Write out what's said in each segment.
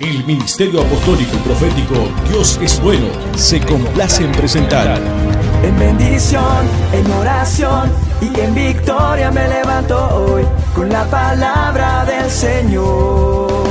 El Ministerio Apostólico y Profético Dios es Bueno se complace en presentar. En bendición, en oración y en victoria me levanto hoy con la palabra del Señor.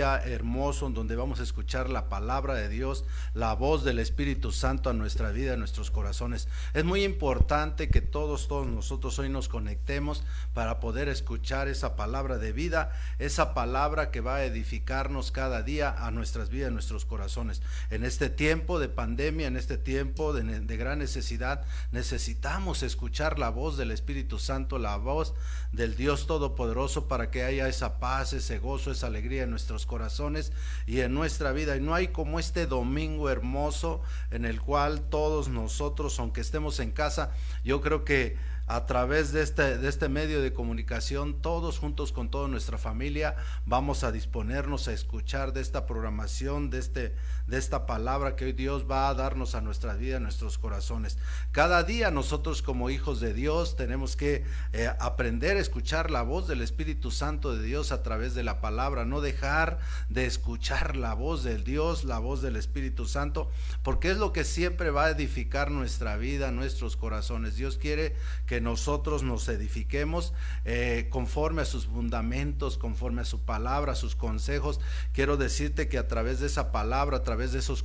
Hermoso en donde vamos a escuchar la palabra de Dios, la voz del Espíritu Santo a nuestra vida, a nuestros corazones. Es muy importante que todos, todos nosotros hoy nos conectemos para poder escuchar esa palabra de vida, esa palabra que va a edificarnos cada día a nuestras vidas, a nuestros corazones. En este tiempo de pandemia, en este tiempo de, de gran necesidad, necesitamos escuchar la voz del Espíritu Santo, la voz del Dios Todopoderoso para que haya esa paz, ese gozo, esa alegría en nuestros corazones y en nuestra vida. Y no hay como este domingo hermoso en el cual todos nosotros, aunque estemos en casa, yo creo que a través de este, de este medio de comunicación, todos juntos con toda nuestra familia, vamos a disponernos a escuchar de esta programación, de, este, de esta palabra que hoy Dios va a darnos a nuestra vida, a nuestros corazones. Cada día nosotros como hijos de Dios tenemos que eh, aprender a escuchar la voz del Espíritu Santo de Dios a través de la palabra, no dejar de escuchar la voz del Dios, la voz del Espíritu Santo, porque es lo que siempre va a edificar nuestra vida, nuestros corazones. Dios quiere que nosotros nos edifiquemos eh, conforme a sus fundamentos, conforme a su palabra, a sus consejos. Quiero decirte que a través de esa palabra, a través de esos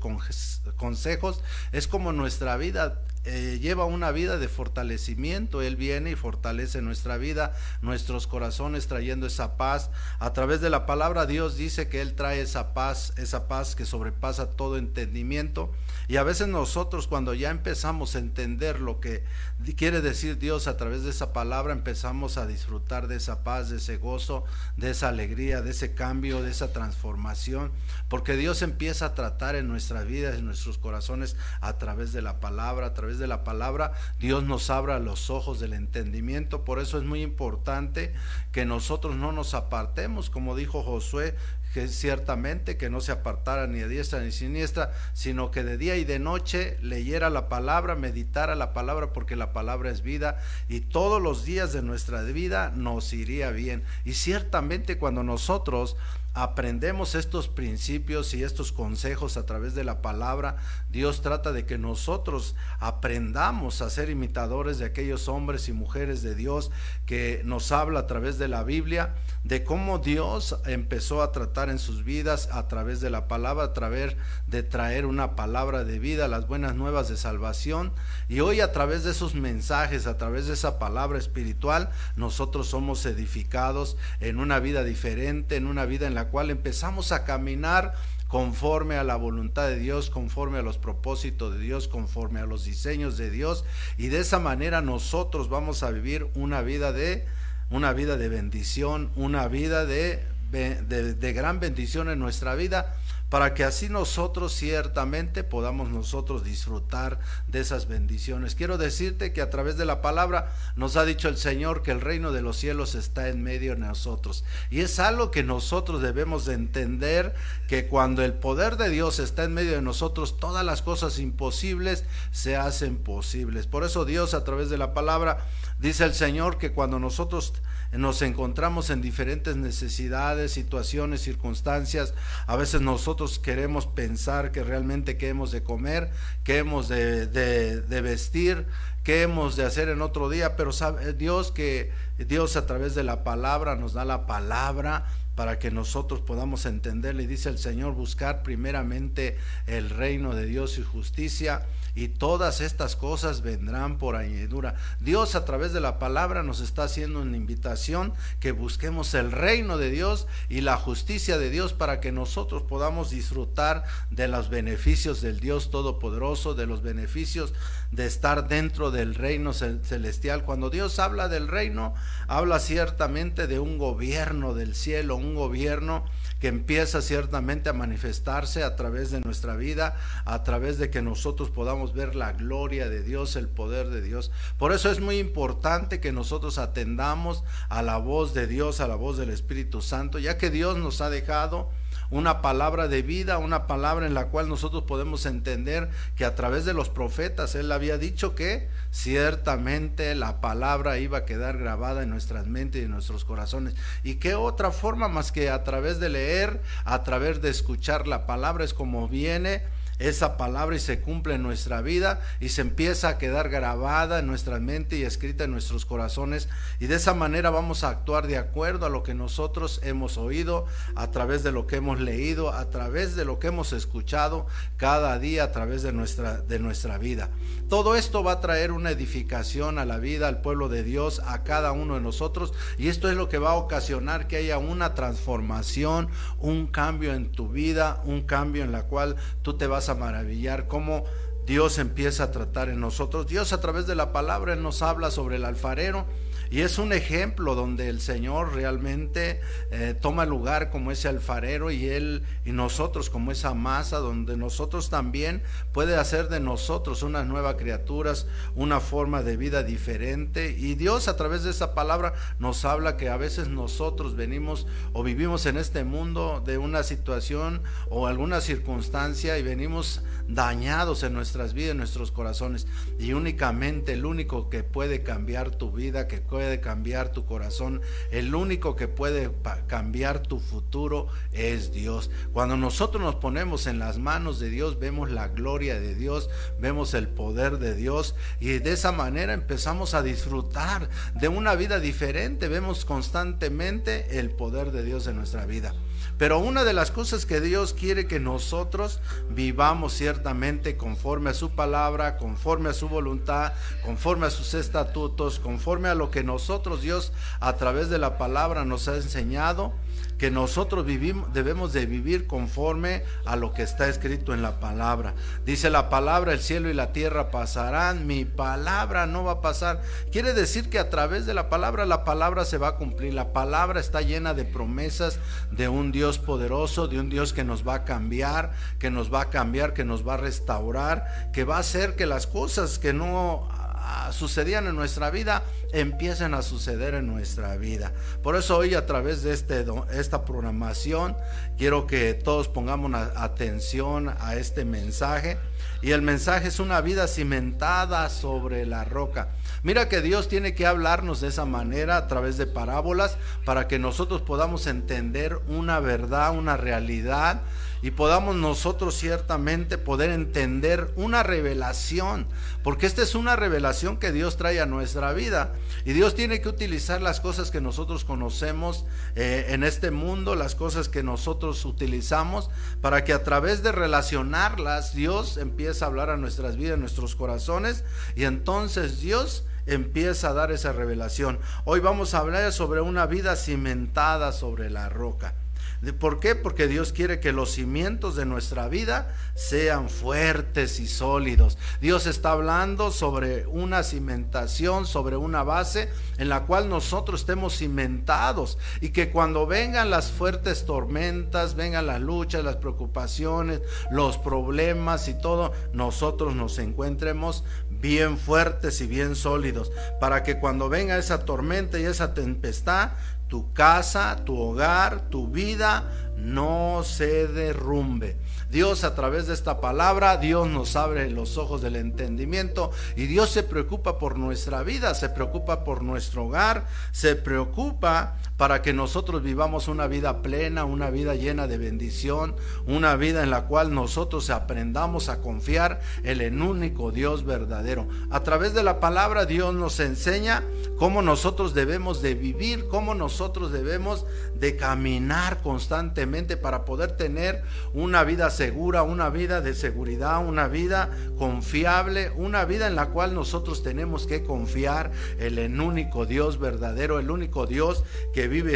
consejos, es como nuestra vida eh, lleva una vida de fortalecimiento. Él viene y fortalece nuestra vida, nuestros corazones, trayendo esa paz. A través de la palabra Dios dice que Él trae esa paz, esa paz que sobrepasa todo entendimiento. Y a veces nosotros cuando ya empezamos a entender lo que quiere decir Dios a través de esa palabra, empezamos a disfrutar de esa paz, de ese gozo, de esa alegría, de ese cambio, de esa transformación. Porque Dios empieza a tratar en nuestra vida, en nuestros corazones, a través de la palabra, a través de la palabra, Dios nos abra los ojos del entendimiento. Por eso es muy importante que nosotros no nos apartemos, como dijo Josué, que ciertamente que no se apartara ni a diestra ni siniestra, sino que de día y de noche leyera la palabra, meditara la palabra, porque la palabra es vida y todos los días de nuestra vida nos iría bien. Y ciertamente cuando nosotros aprendemos estos principios y estos consejos a través de la palabra, Dios trata de que nosotros aprendamos a ser imitadores de aquellos hombres y mujeres de Dios que nos habla a través de la Biblia, de cómo Dios empezó a tratar en sus vidas a través de la palabra, a través de traer una palabra de vida, las buenas nuevas de salvación. Y hoy a través de esos mensajes, a través de esa palabra espiritual, nosotros somos edificados en una vida diferente, en una vida en la cual empezamos a caminar conforme a la voluntad de Dios, conforme a los propósitos de Dios, conforme a los diseños de Dios. Y de esa manera nosotros vamos a vivir una vida de una vida de bendición, una vida de, de, de gran bendición en nuestra vida para que así nosotros ciertamente podamos nosotros disfrutar de esas bendiciones. Quiero decirte que a través de la palabra nos ha dicho el Señor que el reino de los cielos está en medio de nosotros. Y es algo que nosotros debemos de entender, que cuando el poder de Dios está en medio de nosotros, todas las cosas imposibles se hacen posibles. Por eso Dios a través de la palabra dice el Señor que cuando nosotros nos encontramos en diferentes necesidades, situaciones, circunstancias. A veces nosotros queremos pensar que realmente qué hemos de comer, qué hemos de, de, vestir, qué hemos de hacer en otro día, pero sabe Dios que Dios a través de la palabra nos da la palabra para que nosotros podamos entenderle. Dice el Señor, buscar primeramente el reino de Dios y justicia y todas estas cosas vendrán por añadidura. Dios a través de la palabra nos está haciendo una invitación que busquemos el reino de Dios y la justicia de Dios para que nosotros podamos disfrutar de los beneficios del Dios Todopoderoso, de los beneficios de estar dentro del reino celestial. Cuando Dios habla del reino, habla ciertamente de un gobierno del cielo, un gobierno que empieza ciertamente a manifestarse a través de nuestra vida, a través de que nosotros podamos ver la gloria de Dios, el poder de Dios. Por eso es muy importante que nosotros atendamos a la voz de Dios, a la voz del Espíritu Santo, ya que Dios nos ha dejado una palabra de vida, una palabra en la cual nosotros podemos entender que a través de los profetas Él había dicho que ciertamente la palabra iba a quedar grabada en nuestras mentes y en nuestros corazones. ¿Y qué otra forma más que a través de leer, a través de escuchar la palabra es como viene? Esa palabra y se cumple en nuestra vida y se empieza a quedar grabada en nuestra mente y escrita en nuestros corazones y de esa manera vamos a actuar de acuerdo a lo que nosotros hemos oído, a través de lo que hemos leído, a través de lo que hemos escuchado cada día a través de nuestra, de nuestra vida. Todo esto va a traer una edificación a la vida, al pueblo de Dios, a cada uno de nosotros y esto es lo que va a ocasionar que haya una transformación, un cambio en tu vida, un cambio en la cual tú te vas a maravillar cómo Dios empieza a tratar en nosotros. Dios a través de la palabra nos habla sobre el alfarero y es un ejemplo donde el Señor realmente eh, toma lugar como ese alfarero y Él y nosotros como esa masa donde nosotros también puede hacer de nosotros unas nuevas criaturas, una forma de vida diferente. Y Dios a través de esa palabra nos habla que a veces nosotros venimos o vivimos en este mundo de una situación o alguna circunstancia y venimos dañados en nuestras vidas, en nuestros corazones. Y únicamente el único que puede cambiar tu vida, que puede cambiar tu corazón, el único que puede cambiar tu futuro es Dios. Cuando nosotros nos ponemos en las manos de Dios, vemos la gloria de Dios, vemos el poder de Dios y de esa manera empezamos a disfrutar de una vida diferente. Vemos constantemente el poder de Dios en nuestra vida. Pero una de las cosas que Dios quiere que nosotros vivamos ciertamente conforme a su palabra, conforme a su voluntad, conforme a sus estatutos, conforme a lo que nosotros Dios a través de la palabra nos ha enseñado nosotros vivimos, debemos de vivir conforme a lo que está escrito en la palabra. Dice la palabra, el cielo y la tierra pasarán, mi palabra no va a pasar. Quiere decir que a través de la palabra, la palabra se va a cumplir. La palabra está llena de promesas de un Dios poderoso, de un Dios que nos va a cambiar, que nos va a cambiar, que nos va a restaurar, que va a hacer que las cosas que no sucedían en nuestra vida empiecen a suceder en nuestra vida. Por eso hoy a través de este, esta programación quiero que todos pongamos atención a este mensaje. Y el mensaje es una vida cimentada sobre la roca. Mira que Dios tiene que hablarnos de esa manera a través de parábolas para que nosotros podamos entender una verdad, una realidad y podamos nosotros ciertamente poder entender una revelación, porque esta es una revelación que Dios trae a nuestra vida y Dios tiene que utilizar las cosas que nosotros conocemos eh, en este mundo, las cosas que nosotros utilizamos, para que a través de relacionarlas Dios empiece a hablar a nuestras vidas, a nuestros corazones y entonces Dios empieza a dar esa revelación. Hoy vamos a hablar sobre una vida cimentada sobre la roca. ¿Por qué? Porque Dios quiere que los cimientos de nuestra vida sean fuertes y sólidos. Dios está hablando sobre una cimentación, sobre una base en la cual nosotros estemos cimentados y que cuando vengan las fuertes tormentas, vengan las luchas, las preocupaciones, los problemas y todo, nosotros nos encuentremos bien fuertes y bien sólidos para que cuando venga esa tormenta y esa tempestad, tu casa, tu hogar, tu vida no se derrumbe. Dios a través de esta palabra, Dios nos abre los ojos del entendimiento y Dios se preocupa por nuestra vida, se preocupa por nuestro hogar, se preocupa para que nosotros vivamos una vida plena, una vida llena de bendición, una vida en la cual nosotros aprendamos a confiar en el único Dios verdadero. A través de la palabra Dios nos enseña cómo nosotros debemos de vivir, cómo nosotros debemos de caminar constantemente para poder tener una vida segura, una vida de seguridad, una vida confiable, una vida en la cual nosotros tenemos que confiar en el único Dios verdadero, el único Dios que vive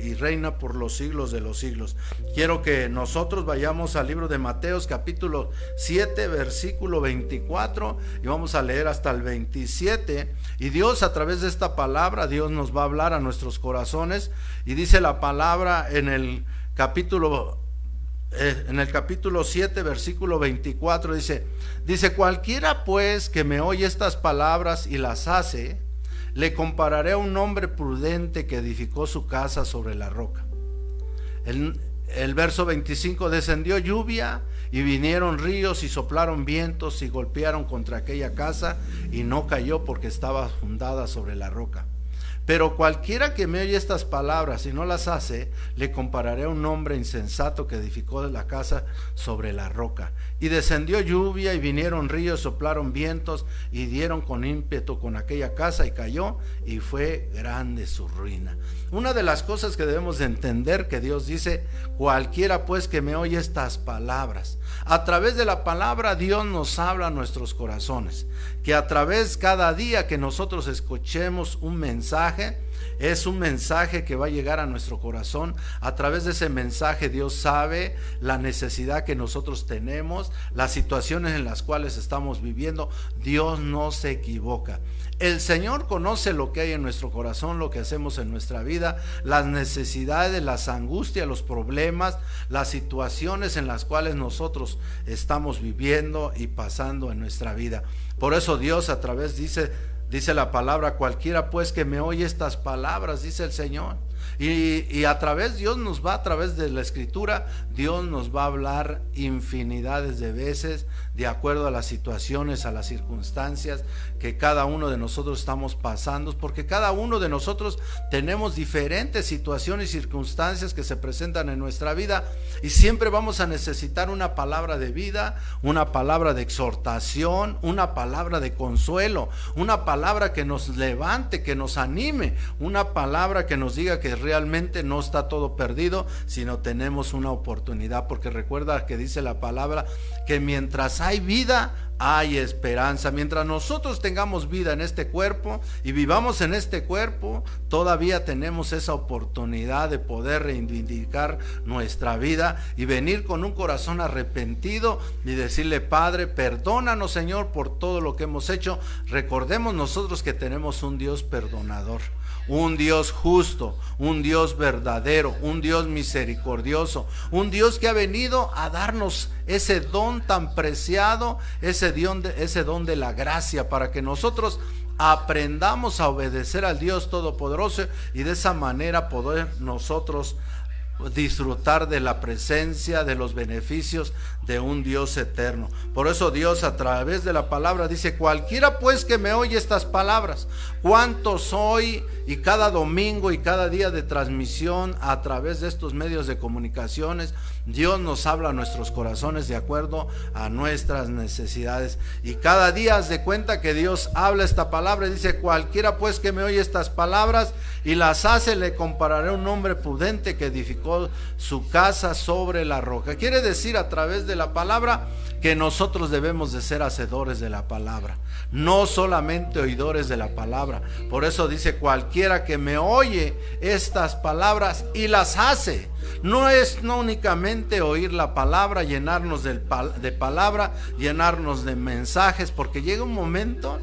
y reina por los siglos de los siglos. Quiero que nosotros vayamos al libro de Mateos capítulo 7 versículo 24 y vamos a leer hasta el 27 y Dios a través de esta palabra, Dios nos va a hablar a nuestros corazones y dice la palabra en el capítulo eh, en el capítulo 7, versículo 24, dice, dice, cualquiera pues que me oye estas palabras y las hace, le compararé a un hombre prudente que edificó su casa sobre la roca. el verso 25, descendió lluvia y vinieron ríos y soplaron vientos y golpearon contra aquella casa y no cayó porque estaba fundada sobre la roca. Pero cualquiera que me oye estas palabras y no las hace, le compararé a un hombre insensato que edificó la casa sobre la roca. Y descendió lluvia y vinieron ríos, soplaron vientos y dieron con ímpetu con aquella casa y cayó y fue grande su ruina. Una de las cosas que debemos de entender que Dios dice, cualquiera pues que me oye estas palabras. A través de la palabra Dios nos habla a nuestros corazones. Que a través cada día que nosotros escuchemos un mensaje, es un mensaje que va a llegar a nuestro corazón. A través de ese mensaje Dios sabe la necesidad que nosotros tenemos, las situaciones en las cuales estamos viviendo. Dios no se equivoca. El Señor conoce lo que hay en nuestro corazón, lo que hacemos en nuestra vida, las necesidades, las angustias, los problemas, las situaciones en las cuales nosotros estamos viviendo y pasando en nuestra vida. Por eso Dios a través dice Dice la palabra, cualquiera pues que me oye estas palabras, dice el Señor. Y, a través, Dios nos va, a través de la escritura, Dios nos va a hablar infinidades de veces, de acuerdo a las situaciones, a las circunstancias que cada uno de nosotros estamos pasando, porque cada uno de nosotros tenemos diferentes situaciones y circunstancias que se presentan en nuestra vida y siempre vamos a necesitar una palabra de vida, una palabra de exhortación, una palabra de consuelo, una palabra que nos levante, que nos anime, una palabra que nos diga que realmente no está todo perdido, sino tenemos una oportunidad, porque recuerda que dice la palabra que mientras hay vida, hay esperanza. Mientras nosotros tengamos vida en este cuerpo y vivamos en este cuerpo, todavía tenemos esa oportunidad de poder reivindicar nuestra vida y venir con un corazón arrepentido y decirle, Padre, perdónanos Señor por todo lo que hemos hecho. Recordemos nosotros que tenemos un Dios perdonador un Dios justo, un Dios verdadero, un Dios misericordioso, un Dios que ha venido a darnos ese don tan preciado, ese don de, la gracia, para que nosotros aprendamos a obedecer al Dios Todopoderoso y de esa manera poder nosotros disfrutar de la presencia, de los beneficios de un Dios eterno. Por eso Dios a través de la palabra dice, cualquiera pues que me oye estas palabras, cuánto soy y cada domingo y cada día de transmisión a través de estos medios de comunicaciones, Dios nos habla a nuestros corazones de acuerdo a nuestras necesidades. Y cada día de cuenta que Dios habla esta palabra y dice, cualquiera pues que me oye estas palabras y las hace, le compararé a un hombre prudente que edificó su casa sobre la roca. Quiere decir a través de la palabra que nosotros debemos de ser hacedores de la palabra, no solamente oidores de la palabra. Por eso dice, cualquiera que me oye estas palabras y las hace no es no únicamente oír la palabra, llenarnos de, de palabra, llenarnos de mensajes, porque llega un momento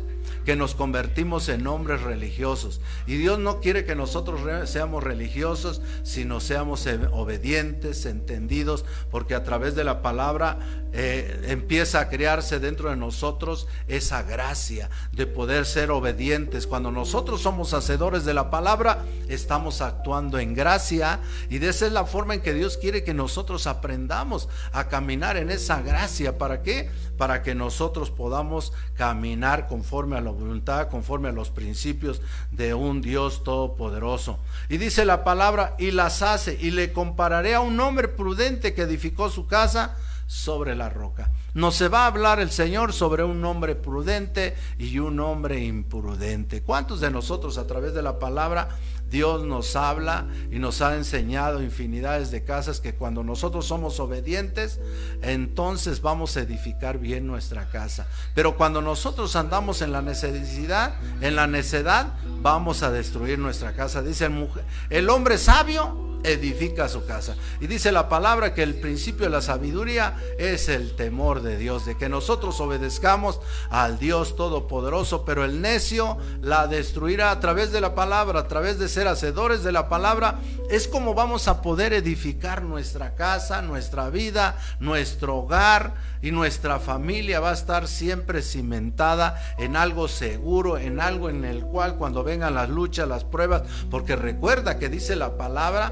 que nos convertimos en hombres religiosos. Y Dios no quiere que nosotros seamos religiosos, sino seamos obedientes, entendidos, porque a través de la palabra eh, empieza a crearse dentro de nosotros esa gracia de poder ser obedientes. Cuando nosotros somos hacedores de la palabra, estamos actuando en gracia y de esa es la forma en que Dios quiere que nosotros aprendamos a caminar en esa gracia. ¿Para qué? Para que nosotros podamos caminar conforme a la voluntad, conforme a los principios de un Dios todopoderoso. Y dice la palabra, y las hace, y le compararé a un hombre prudente que edificó su casa sobre la roca. Nos se va a hablar el Señor sobre un hombre prudente y un hombre imprudente. ¿Cuántos de nosotros a través de la palabra Dios nos habla y nos ha enseñado infinidades de casas que cuando nosotros somos obedientes, entonces vamos a edificar bien nuestra casa. Pero cuando nosotros andamos en la necesidad, en la necedad, vamos a destruir nuestra casa. Dice el, el hombre sabio edifica su casa. Y dice la palabra que el principio de la sabiduría es el temor de Dios, de que nosotros obedezcamos al Dios Todopoderoso, pero el necio la destruirá a través de la palabra, a través de ser hacedores de la palabra. Es como vamos a poder edificar nuestra casa, nuestra vida, nuestro hogar y nuestra familia va a estar siempre cimentada en algo seguro, en algo en el cual cuando vengan las luchas, las pruebas, porque recuerda que dice la palabra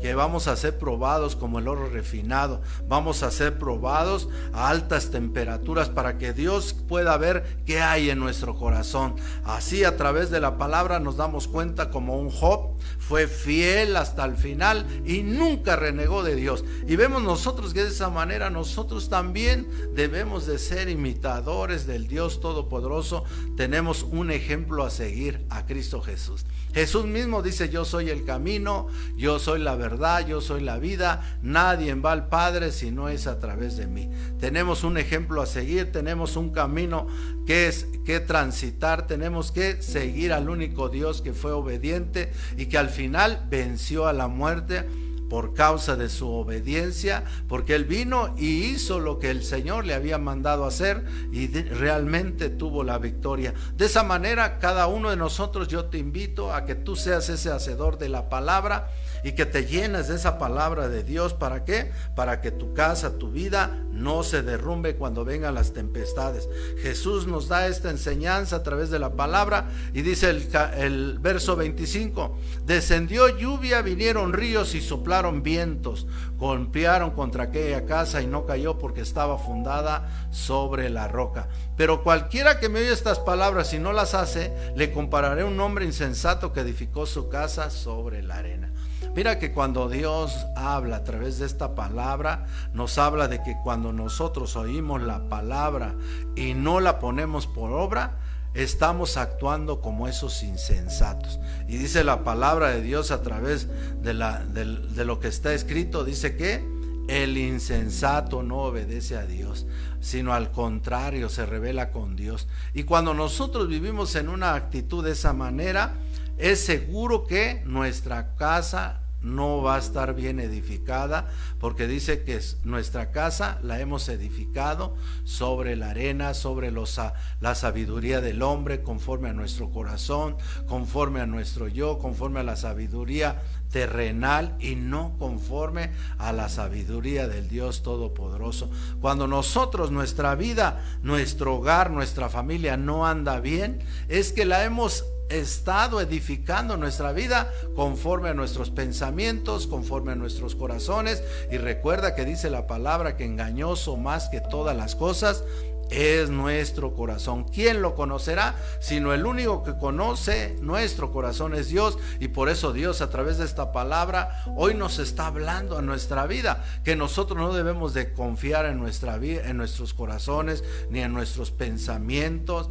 que vamos a ser probados como el oro refinado, vamos a ser probados a altas temperaturas para que Dios pueda ver qué hay en nuestro corazón. Así a través de la palabra nos damos cuenta como un Job fue fiel hasta el final y nunca renegó de Dios. Y vemos nosotros que de esa manera nosotros también debemos de ser imitadores del Dios Todopoderoso. Tenemos un ejemplo a seguir a Cristo Jesús. Jesús mismo dice, yo soy el camino, yo soy la verdad, yo soy la vida, nadie va al Padre si no es a través de mí. Tenemos un ejemplo a seguir, tenemos un camino que es que transitar, tenemos que seguir al único Dios que fue obediente y que al final venció a la muerte por causa de su obediencia, porque él vino y hizo lo que el Señor le había mandado hacer y realmente tuvo la victoria. De esa manera, cada uno de nosotros, yo te invito a que tú seas ese hacedor de la palabra y que te llenes de esa palabra de Dios. ¿Para qué? Para que tu casa, tu vida no se derrumbe cuando vengan las tempestades. Jesús nos da esta enseñanza a través de la palabra y dice el, verso 25, descendió lluvia, vinieron ríos y soplaron vientos, golpearon contra aquella casa y no cayó porque estaba fundada sobre la roca. Pero cualquiera que me oye estas palabras y no las hace, le compararé un hombre insensato que edificó su casa sobre la arena. Mira que cuando Dios habla a través de esta palabra, nos habla de que cuando nosotros oímos la palabra y no la ponemos por obra, estamos actuando como esos insensatos. Y dice la palabra de Dios a través de, la, de, lo que está escrito, dice que el insensato no obedece a Dios, sino al contrario, se revela con Dios. Y cuando nosotros vivimos en una actitud de esa manera, es seguro que nuestra casa no va a estar bien edificada, porque dice que nuestra casa la hemos edificado sobre la arena, sobre la sabiduría del hombre, conforme a nuestro corazón, conforme a nuestro yo, conforme a la sabiduría terrenal y no conforme a la sabiduría del Dios Todopoderoso. Cuando nosotros, nuestra vida, nuestro hogar, nuestra familia no anda bien, es que la hemos estado edificando nuestra vida conforme a nuestros pensamientos, conforme a nuestros corazones. Y recuerda que dice la palabra que engañoso más que todas las cosas es nuestro corazón. ¿Quién lo conocerá? Sino el único que conoce nuestro corazón es Dios. Y por eso Dios a través de esta palabra hoy nos está hablando a nuestra vida. Que nosotros no debemos de confiar en nuestra vida, en nuestros corazones, ni en nuestros pensamientos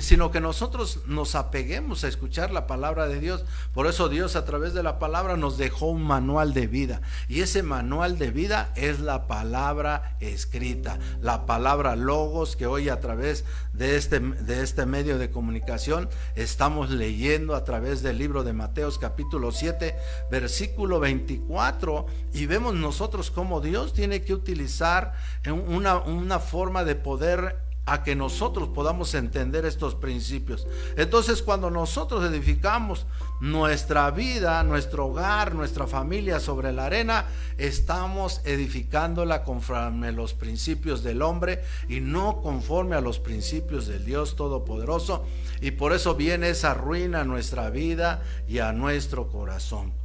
sino que nosotros nos apeguemos a escuchar la palabra de Dios. Por eso Dios a través de la palabra nos dejó un manual de vida. Y ese manual de vida es la palabra escrita, la palabra logos que hoy a través de este, de este medio de comunicación estamos leyendo a través del libro de Mateos capítulo 7, versículo 24. Y vemos nosotros cómo Dios tiene que utilizar una, una forma de poder a que nosotros podamos entender estos principios. Entonces cuando nosotros edificamos nuestra vida, nuestro hogar, nuestra familia sobre la arena, estamos edificándola conforme los principios del hombre y no conforme a los principios del Dios Todopoderoso. Y por eso viene esa ruina a nuestra vida y a nuestro corazón.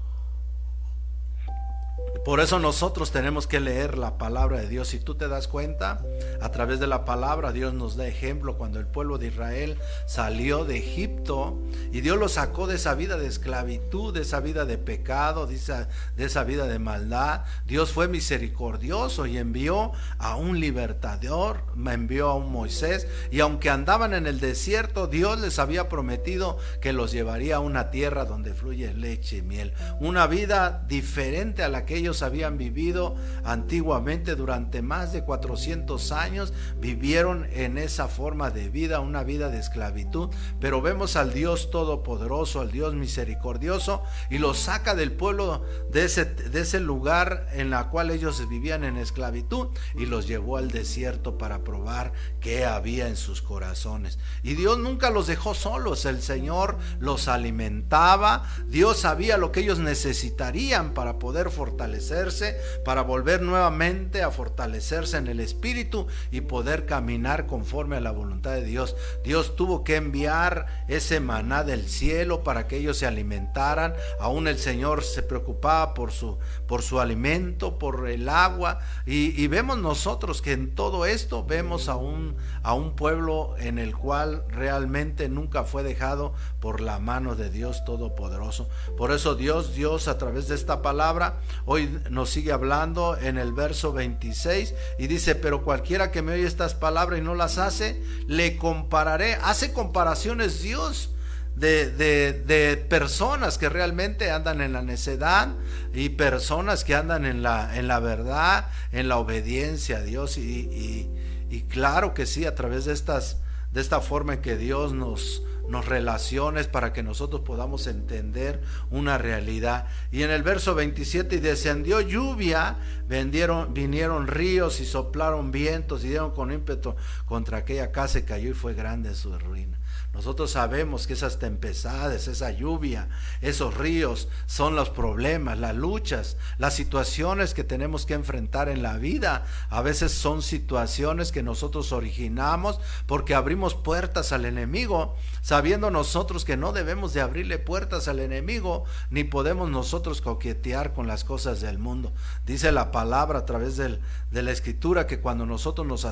Por eso nosotros tenemos que leer la palabra de Dios. Si tú te das cuenta, a través de la palabra Dios nos da ejemplo cuando el pueblo de Israel salió de Egipto y Dios lo sacó de esa vida de esclavitud, de esa vida de pecado, de esa, de esa vida de maldad. Dios fue misericordioso y envió a un libertador, envió a un Moisés y aunque andaban en el desierto, Dios les había prometido que los llevaría a una tierra donde fluye leche y miel. Una vida diferente a la que ellos habían vivido antiguamente durante más de 400 años, vivieron en esa forma de vida, una vida de esclavitud, pero vemos al Dios todopoderoso, al Dios misericordioso, y los saca del pueblo de ese, de ese lugar en la cual ellos vivían en esclavitud y los llevó al desierto para probar qué había en sus corazones. Y Dios nunca los dejó solos, el Señor los alimentaba, Dios sabía lo que ellos necesitarían para poder fortalecer fortalecerse, para volver nuevamente a fortalecerse en el espíritu y poder caminar conforme a la voluntad de Dios. Dios tuvo que enviar ese maná del cielo para que ellos se alimentaran. Aún el Señor se preocupaba por su, por su alimento, por el agua. Y, vemos nosotros que en todo esto vemos a un, a un pueblo en el cual realmente nunca fue dejado por la mano de Dios Todopoderoso. Por eso Dios, Dios a través de esta palabra, hoy nos sigue hablando en el verso 26 y dice, pero cualquiera que me oye estas palabras y no las hace, le compararé. Hace comparaciones Dios. De, de, personas que realmente andan en la necedad y personas que andan en la, en la verdad, en la obediencia a Dios. Y, y claro que sí, a través de estas, de esta forma en que Dios nos, nos relaciones para que nosotros podamos entender una realidad. Y en el verso 27, y descendió lluvia, vendieron, vinieron ríos y soplaron vientos y dieron con ímpetu contra aquella casa y cayó y fue grande su ruina. Nosotros sabemos que esas tempestades, esa lluvia, esos ríos son los problemas, las luchas, las situaciones que tenemos que enfrentar en la vida. A veces son situaciones que nosotros originamos porque abrimos puertas al enemigo, sabiendo nosotros que no debemos de abrirle puertas al enemigo, ni podemos nosotros coquetear con las cosas del mundo. Dice la palabra a través de la escritura que cuando nosotros nos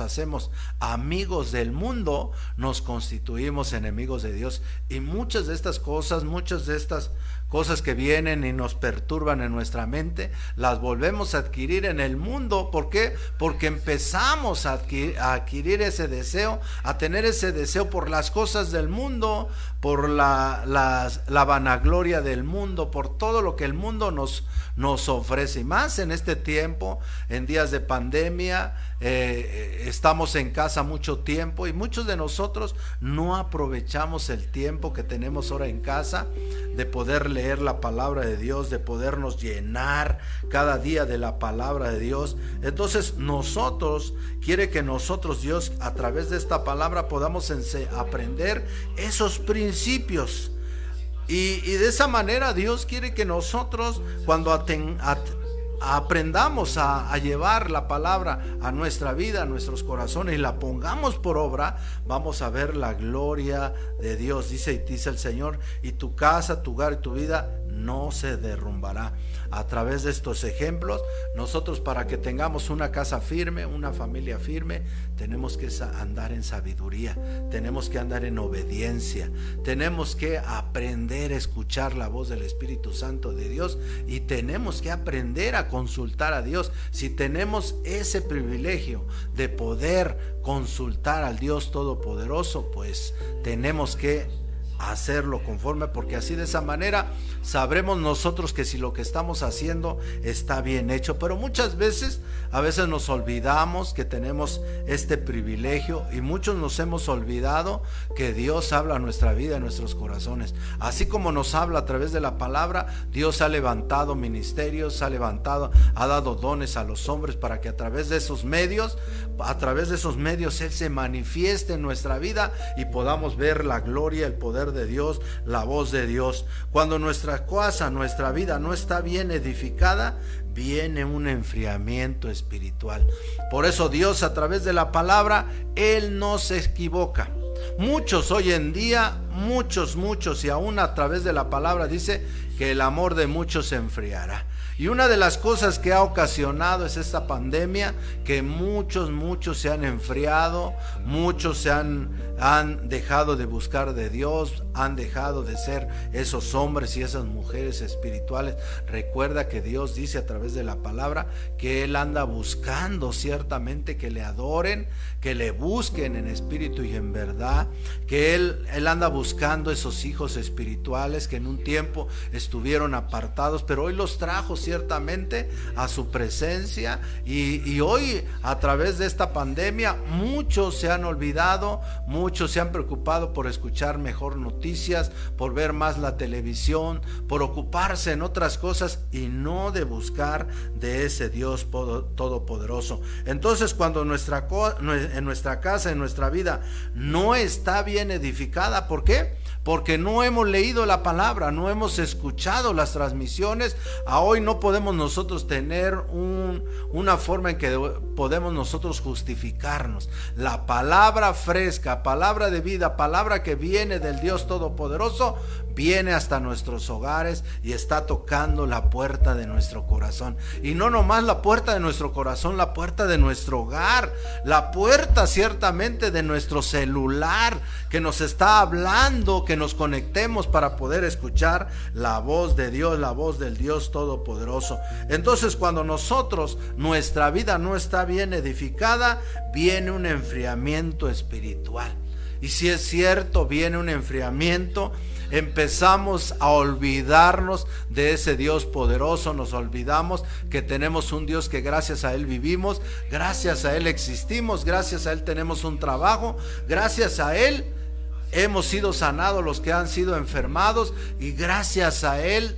hacemos amigos del mundo, nos constituimos enemigos de Dios. Y muchas de estas cosas, muchas de estas cosas que vienen y nos perturban en nuestra mente, las volvemos a adquirir en el mundo. ¿Por qué? Porque empezamos a adquirir, a adquirir ese deseo, a tener ese deseo por las cosas del mundo, por la, la, vanagloria del mundo, por todo lo que el mundo nos, nos ofrece. Y más en este tiempo, en días de pandemia, eh, eh, estamos en casa mucho tiempo y muchos de nosotros no aprovechamos el tiempo que tenemos ahora en casa de poder leer la palabra de Dios, de podernos llenar cada día de la palabra de Dios. Entonces nosotros, quiere que nosotros Dios a través de esta palabra podamos aprender esos principios. Y, de esa manera Dios quiere que nosotros cuando aprendamos a, llevar la palabra a nuestra vida, a nuestros corazones y la pongamos por obra, vamos a ver la gloria de Dios. Dice y dice el Señor, y tu casa, tu hogar y tu vida no se derrumbará. A través de estos ejemplos, nosotros para que tengamos una casa firme, una familia firme, tenemos que andar en sabiduría, tenemos que andar en obediencia, tenemos que aprender a escuchar la voz del Espíritu Santo de Dios y tenemos que aprender a consultar a Dios. Si tenemos ese privilegio de poder consultar al Dios Todopoderoso, pues tenemos que hacerlo conforme, porque así de esa manera sabremos nosotros que si lo que estamos haciendo está bien hecho. Pero muchas veces, a veces nos olvidamos que tenemos este privilegio y muchos nos hemos olvidado que Dios habla a nuestra vida, a nuestros corazones. Así como nos habla a través de la palabra, Dios ha levantado ministerios, ha levantado, ha dado dones a los hombres para que a través de esos medios, a través de esos medios Él se manifieste en nuestra vida y podamos ver la gloria, el poder de Dios, la voz de Dios. Cuando nuestra casa, nuestra vida no está bien edificada, viene un enfriamiento espiritual. Por eso Dios a través de la palabra, Él no se equivoca. Muchos hoy en día, muchos, muchos, y aún a través de la palabra dice que el amor de muchos se enfriará. Y una de las cosas que ha ocasionado es esta pandemia, que muchos, muchos se han enfriado, muchos se han, han dejado de buscar de Dios, han dejado de ser esos hombres y esas mujeres espirituales. Recuerda que Dios dice a través de la palabra que Él anda buscando ciertamente que le adoren, que le busquen en espíritu y en verdad, que Él, Él anda buscando esos hijos espirituales que en un tiempo estuvieron apartados, pero hoy los trajo ciertamente a su presencia y, hoy a través de esta pandemia muchos se han olvidado, se han preocupado por escuchar mejor noticias, por ver más la televisión, por ocuparse en otras cosas y no de buscar de ese Dios todopoderoso. Entonces cuando nuestra, en nuestra casa, en nuestra vida no está bien edificada, ¿por qué? Porque no hemos leído la palabra, no hemos escuchado las transmisiones. A hoy no podemos nosotros tener un, una forma en que podemos nosotros justificarnos. La palabra fresca, palabra de vida, palabra que viene del Dios Todopoderoso, viene hasta nuestros hogares y está tocando la puerta de nuestro corazón. Y no nomás la puerta de nuestro corazón, la puerta de nuestro hogar, la puerta ciertamente de nuestro celular que nos está hablando, que nos conectemos para poder escuchar la voz de Dios, la voz del Dios Todopoderoso. Entonces cuando nosotros, nuestra vida no está bien edificada, viene un enfriamiento espiritual. Y si es cierto, viene un enfriamiento empezamos a olvidarnos de ese Dios poderoso, nos olvidamos que tenemos un Dios que gracias a Él vivimos, gracias a Él existimos, gracias a Él tenemos un trabajo, gracias a Él hemos sido sanados los que han sido enfermados y gracias a Él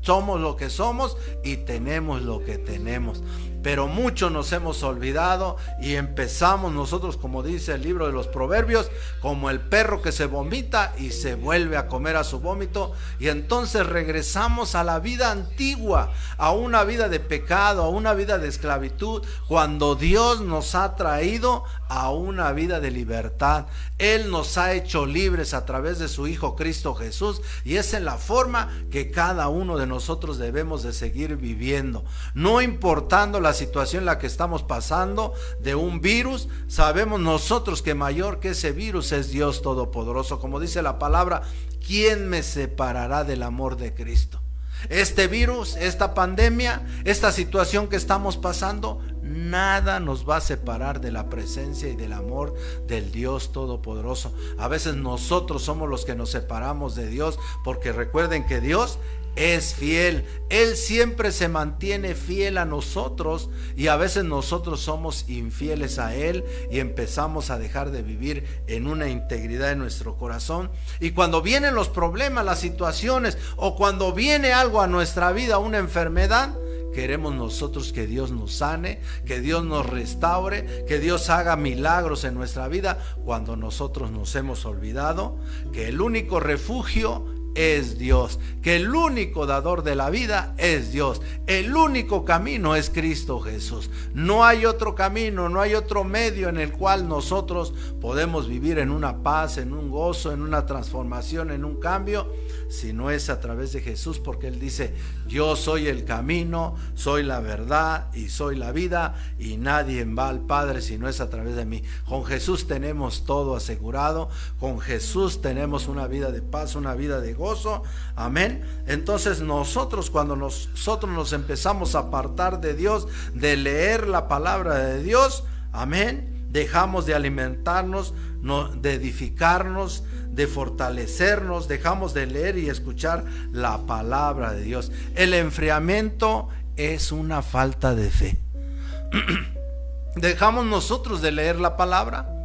somos lo que somos y tenemos lo que tenemos pero mucho nos hemos olvidado y empezamos nosotros, como dice el libro de los proverbios, como el perro que se vomita y se vuelve a comer a su vómito y entonces regresamos a la vida antigua, a una vida de pecado, a una vida de esclavitud, cuando Dios nos ha traído a una vida de libertad. Él nos ha hecho libres a través de su Hijo Cristo Jesús y es en la forma que cada uno de nosotros debemos de seguir viviendo, no importando la situación en la que estamos pasando de un virus, sabemos nosotros que mayor que ese virus es Dios Todopoderoso. Como dice la palabra, ¿quién me separará del amor de Cristo? Este virus, esta pandemia, esta situación que estamos pasando, nada nos va a separar de la presencia y del amor del Dios Todopoderoso. A veces nosotros somos los que nos separamos de Dios, porque recuerden que Dios es fiel. Él siempre se mantiene fiel a nosotros y a veces nosotros somos infieles a Él y empezamos a dejar de vivir en una integridad en nuestro corazón. Y cuando vienen los problemas, las situaciones o cuando viene algo a nuestra vida, una enfermedad, queremos nosotros que Dios nos sane, que Dios nos restaure, que Dios haga milagros en nuestra vida cuando nosotros nos hemos olvidado que el único refugio es Dios, que el único dador de la vida es Dios, el único camino es Cristo Jesús. No hay otro camino, no hay otro medio en el cual nosotros podemos vivir en una paz, en un gozo, en una transformación, en un cambio, si no es a través de Jesús, porque Él dice, yo soy el camino, soy la verdad y soy la vida, y nadie va al Padre si no es a través de mí. Con Jesús tenemos todo asegurado, con Jesús tenemos una vida de paz, una vida de gozo Amén. Entonces nosotros cuando nosotros nos empezamos a apartar de Dios, de leer la palabra de Dios, amén, dejamos de alimentarnos, de edificarnos, de fortalecernos, dejamos de leer y escuchar la palabra de Dios. El enfriamiento es una falta de fe. dejamos nosotros de leer la palabra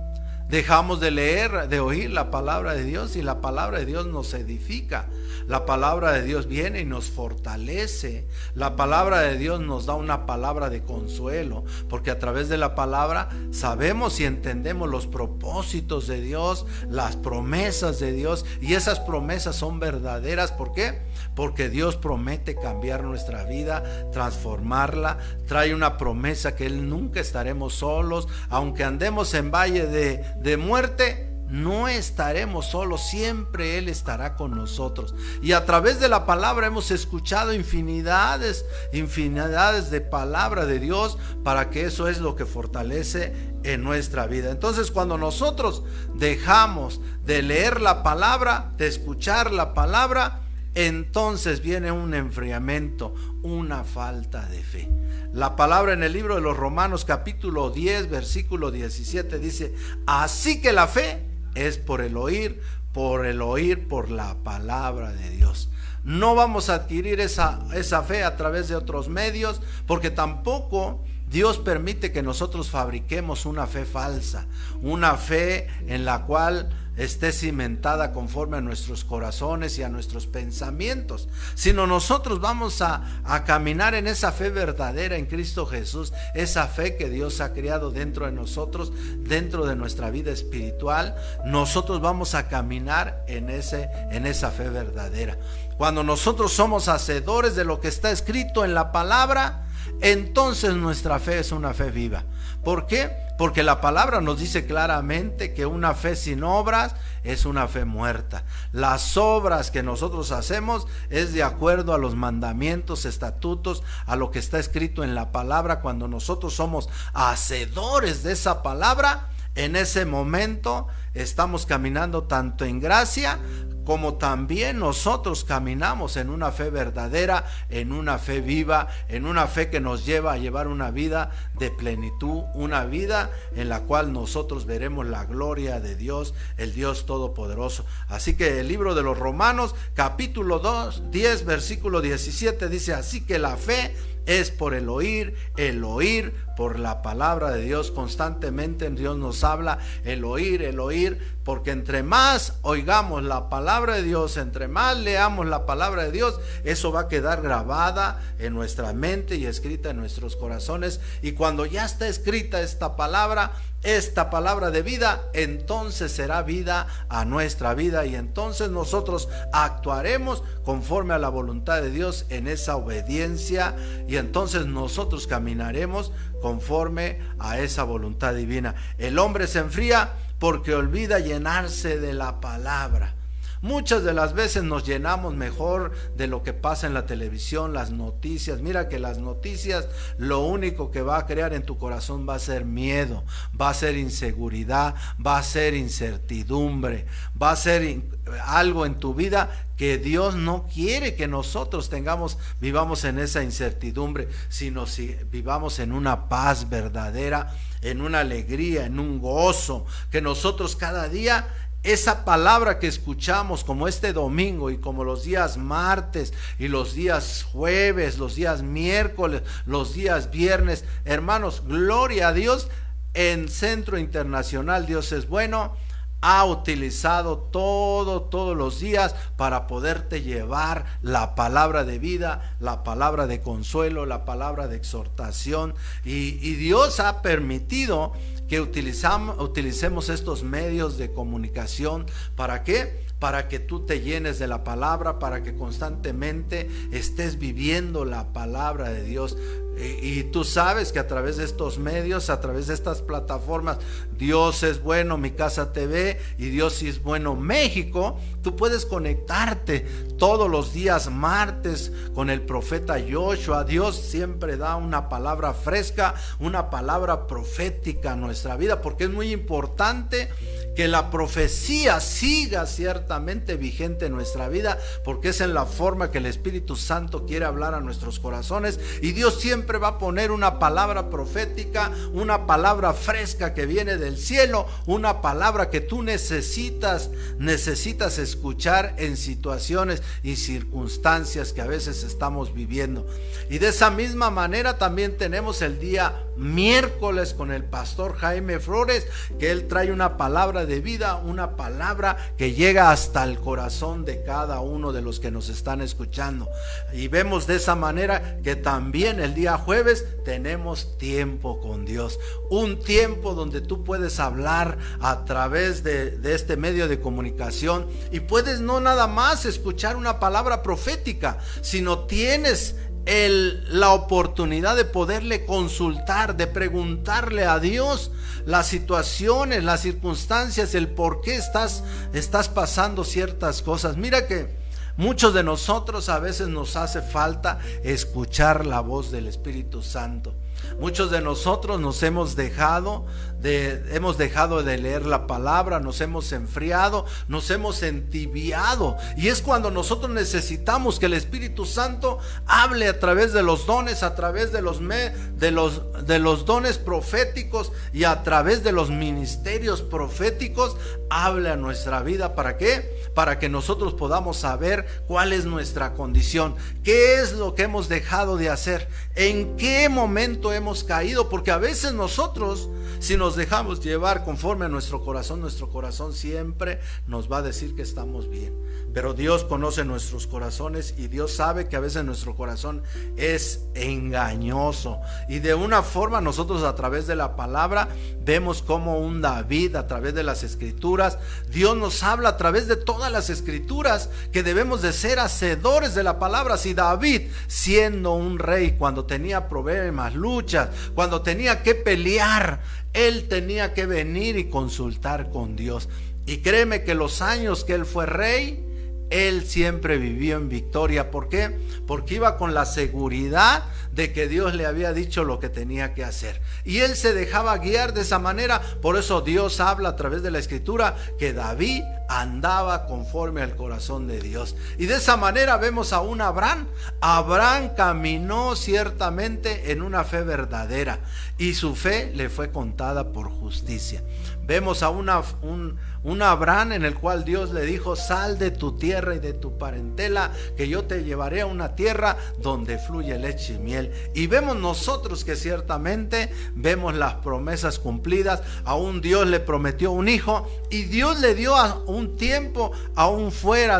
Dejamos de leer, de oír la palabra de Dios y la palabra de Dios nos edifica. La palabra de Dios viene y nos fortalece. La palabra de Dios nos da una palabra de consuelo, porque a través de la palabra sabemos y entendemos los propósitos de Dios, las promesas de Dios, y esas promesas son verdaderas. ¿Por qué? Porque Dios promete cambiar nuestra vida, transformarla, trae una promesa que Él nunca estaremos solos, aunque andemos en valle de de muerte, no estaremos solos, siempre Él estará con nosotros. Y a través de la palabra hemos escuchado infinidades, infinidades de palabra de Dios para que eso es lo que fortalece en nuestra vida. Entonces cuando nosotros dejamos de leer la palabra, de escuchar la palabra, entonces viene un enfriamiento, una falta de fe. La palabra en el libro de los Romanos capítulo 10, versículo 17 dice, así que la fe es por el oír, por el oír, por la palabra de Dios. no vamos a adquirir esa, esa fe a través de otros medios, porque tampoco Dios permite que nosotros fabriquemos una fe falsa, una fe en la cual esté cimentada conforme a nuestros corazones y a nuestros pensamientos, sino nosotros vamos a, a, caminar en esa fe verdadera en Cristo Jesús, esa fe que Dios ha creado dentro de nosotros, dentro de nuestra vida espiritual, nosotros vamos a caminar en, ese, en esa fe verdadera. Cuando nosotros somos hacedores de lo que está escrito en la palabra, entonces nuestra fe es una fe viva. ¿Por qué? Porque la palabra nos dice claramente que una fe sin obras es una fe muerta. Las obras que nosotros hacemos es de acuerdo a los mandamientos, estatutos, a lo que está escrito en la palabra. Cuando nosotros somos hacedores de esa palabra, en ese momento estamos caminando tanto en gracia como también nosotros caminamos en una fe verdadera, en una fe viva, en una fe que nos lleva a llevar una vida de plenitud, una vida en la cual nosotros veremos la gloria de Dios, el Dios Todopoderoso. Así que el libro de los Romanos, capítulo 2, 10, versículo 17 dice, así que la fe es por el oír, el oír por la palabra de Dios. Constantemente Dios nos habla, el oír, el oír, porque entre más oigamos la palabra de Dios, entre más leamos la palabra de Dios, eso va a quedar grabada en nuestra mente y escrita en nuestros corazones. Y cuando ya está escrita esta palabra, esta palabra de vida, entonces será vida a nuestra vida y entonces nosotros actuaremos conforme a la voluntad de Dios en esa obediencia y entonces nosotros caminaremos conforme a esa voluntad divina. El hombre se enfría porque olvida llenarse de la palabra. Muchas de las veces nos llenamos mejor de lo que pasa en la televisión, las noticias. Mira que las noticias lo único que va a crear en tu corazón va a ser miedo, va a ser inseguridad, va a ser incertidumbre, va a ser algo en tu vida que Dios no quiere que nosotros tengamos, vivamos en esa incertidumbre, sino si vivamos en una paz verdadera, en una alegría, en un gozo, que nosotros cada día esa palabra que escuchamos como este domingo y como los días martes y los días jueves, los días miércoles, los días viernes, hermanos, gloria a Dios en Centro Internacional, Dios es bueno ha utilizado todo, todos los días para poderte llevar la palabra de vida, la palabra de consuelo, la palabra de exhortación. Y, y Dios ha permitido que utilizamos, utilicemos estos medios de comunicación. ¿Para qué? Para que tú te llenes de la palabra, para que constantemente estés viviendo la palabra de Dios. Y, tú sabes que a través de estos medios, a través de estas plataformas, Dios es bueno, mi casa TV y Dios es bueno, México, tú puedes conectarte todos los días martes con el profeta Joshua. Dios siempre da una palabra fresca, una palabra profética a nuestra vida, porque es muy importante que la profecía siga ciertamente vigente en nuestra vida, porque es en la forma que el Espíritu Santo quiere hablar a nuestros corazones y Dios siempre va a poner una palabra profética, una palabra fresca que viene del cielo, una palabra que tú necesitas, necesitas escuchar en situaciones y circunstancias que a veces estamos viviendo. Y de esa misma manera también tenemos el día miércoles con el pastor Jaime Flores, que él trae una palabra de vida, una palabra que llega hasta el corazón de cada uno de los que nos están escuchando. Y vemos de esa manera que también el día jueves tenemos tiempo con Dios. Un tiempo donde tú puedes hablar a través de, de este medio de comunicación y puedes no nada más escuchar una palabra profética, sino tienes el, la oportunidad de poderle consultar, de preguntarle a Dios las situaciones, las circunstancias, el por qué estás, estás pasando ciertas cosas. Mira que muchos de nosotros a veces nos hace falta escuchar la voz del Espíritu Santo. Muchos de nosotros nos hemos dejado de, hemos dejado de leer la palabra, nos hemos enfriado, nos hemos entibiado. Y es cuando nosotros necesitamos que el Espíritu Santo hable a través de los dones, a través de los, de los, de los dones proféticos y a través de los ministerios proféticos, hable a nuestra vida. ¿Para qué? Para que nosotros podamos saber cuál es nuestra condición, qué es lo que hemos dejado de hacer, en qué momento hemos caído, porque a veces nosotros, si nos dejamos llevar conforme a nuestro corazón, nuestro corazón siempre nos va a decir que estamos bien. Pero Dios conoce nuestros corazones y Dios sabe que a veces nuestro corazón es engañoso. Y de una forma nosotros a través de la palabra vemos como un David a través de las escrituras. Dios nos habla a través de todas las escrituras que debemos de ser hacedores de la palabra. Si David siendo un rey cuando tenía problemas, luchas, cuando tenía que pelear, él tenía que venir y consultar con Dios. Y créeme que los años que él fue rey, él siempre vivió en victoria. ¿Por qué? Porque iba con la seguridad de que Dios le había dicho lo que tenía que hacer. Y él se dejaba guiar de esa manera. Por eso Dios habla a través de la escritura que David andaba conforme al corazón de Dios. Y de esa manera vemos a un Abraham. Abraham caminó ciertamente en una fe verdadera y su fe le fue contada por justicia. Vemos a una, un, un Abraham en el cual Dios le dijo, sal de tu tierra y de tu parentela, que yo te llevaré a una tierra donde fluye leche y miel. Y vemos nosotros que ciertamente vemos las promesas cumplidas. Aún Dios le prometió un hijo y Dios le dio un tiempo, aún fuera,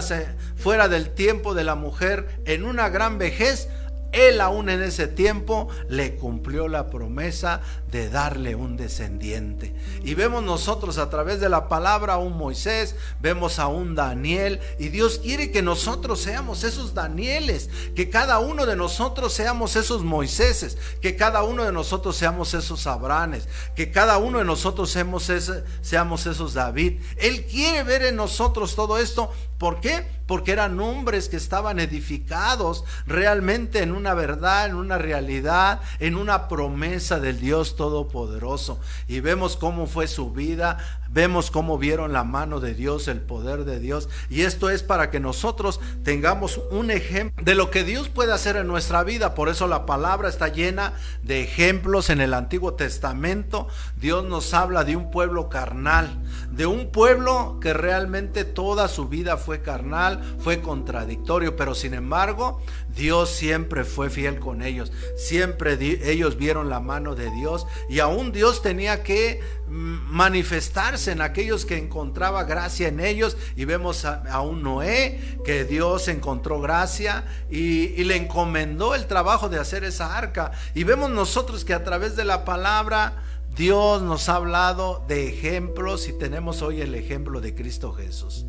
fuera del tiempo de la mujer, en una gran vejez él aún en ese tiempo le cumplió la promesa de darle un descendiente. Y vemos nosotros a través de la palabra a un Moisés, vemos a un Daniel, y Dios quiere que nosotros seamos esos Danieles, que cada uno de nosotros seamos esos Moiséses, que cada uno de nosotros seamos esos Abranes, que cada uno de nosotros seamos, seamos esos David. Él quiere ver en nosotros todo esto. ¿Por qué? Porque eran hombres que estaban edificados realmente en una verdad, en una realidad, en una promesa del Dios Todopoderoso. Y vemos cómo fue su vida, vemos cómo vieron la mano de Dios, el poder de Dios. Y esto es para que nosotros tengamos un ejemplo de lo que Dios puede hacer en nuestra vida. Por eso la palabra está llena de ejemplos en el Antiguo Testamento. Dios nos habla de un pueblo carnal, de un pueblo que realmente toda su vida fue carnal, fue contradictorio, pero sin embargo Dios siempre fue fiel con ellos. Siempre ellos vieron la mano de Dios y aún Dios tenía que mm, manifestarse en aquellos que encontraba gracia en ellos. Y vemos a, un Noé que Dios encontró gracia y, y le encomendó el trabajo de hacer esa arca. Y vemos nosotros que a través de la palabra Dios nos ha hablado de ejemplos y tenemos hoy el ejemplo de Cristo Jesús,